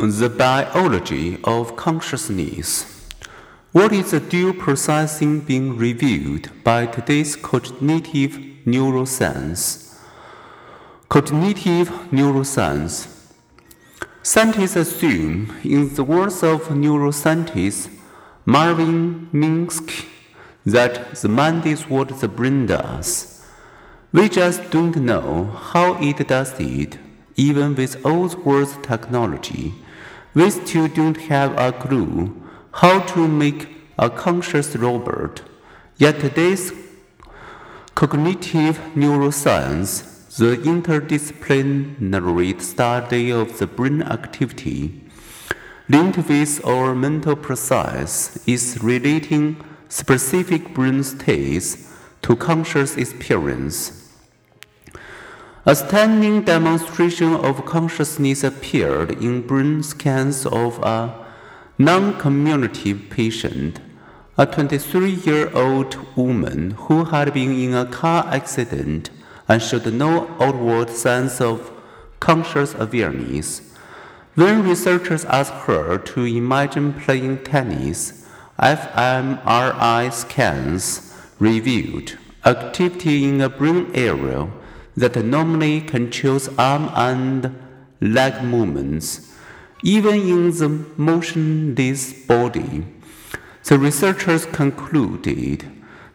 The biology of consciousness. What is the dual processing being reviewed by today's cognitive neuroscience? Cognitive neuroscience. Scientists assume, in the words of neuroscientist Marvin Minsky, that the mind is what the brain does. We just don't know how it does it, even with all the world's technology. We still don't have a clue how to make a conscious robot. Yet today's cognitive neuroscience, the interdisciplinary study of the brain activity, linked with our mental process, is relating specific brain states to conscious experience. A stunning demonstration of consciousness appeared in brain scans of a non communicative patient, a 23 year old woman who had been in a car accident and showed no outward signs of conscious awareness. When researchers asked her to imagine playing tennis, fMRI scans revealed activity in a brain area that normally controls arm and leg movements, even in the motionless body. The researchers concluded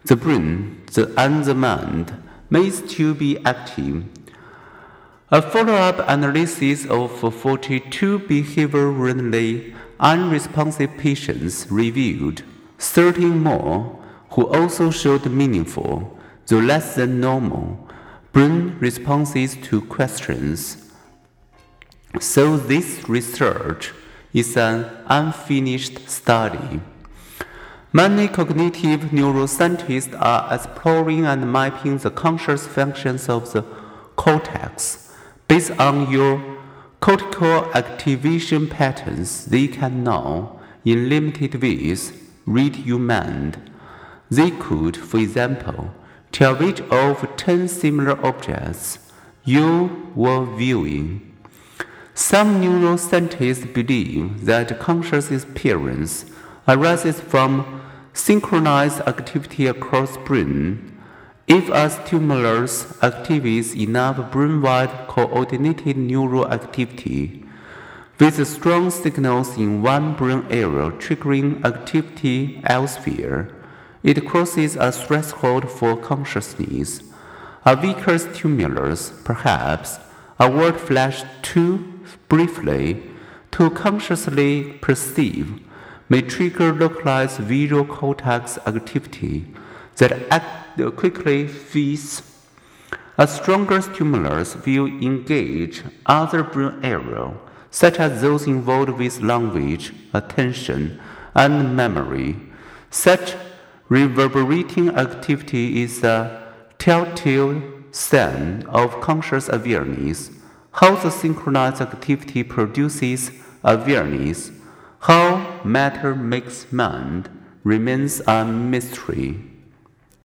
the brain the, and the mind may still be active. A follow up analysis of 42 behaviorally unresponsive patients revealed 13 more who also showed meaningful, though less than normal, brain responses to questions. So, this research is an unfinished study. Many cognitive neuroscientists are exploring and mapping the conscious functions of the cortex. Based on your cortical activation patterns, they can now, in limited ways, read your mind. They could, for example, Which of ten similar objects you were viewing. Some neuroscientists believe that conscious experience arises from synchronized activity across brain. If a stimulus activates enough brain-wide coordinated neural activity, with strong signals in one brain area triggering activity elsewhere, it crosses a threshold for consciousness. A weaker stimulus, perhaps a word flashed too briefly to consciously perceive, may trigger localized visual cortex activity that act uh, quickly feeds. A stronger stimulus will engage other brain areas, such as those involved with language, attention, and memory. Such Reverberating activity is a telltale sign of conscious awareness. How the synchronized activity produces awareness, how matter makes mind, remains a mystery.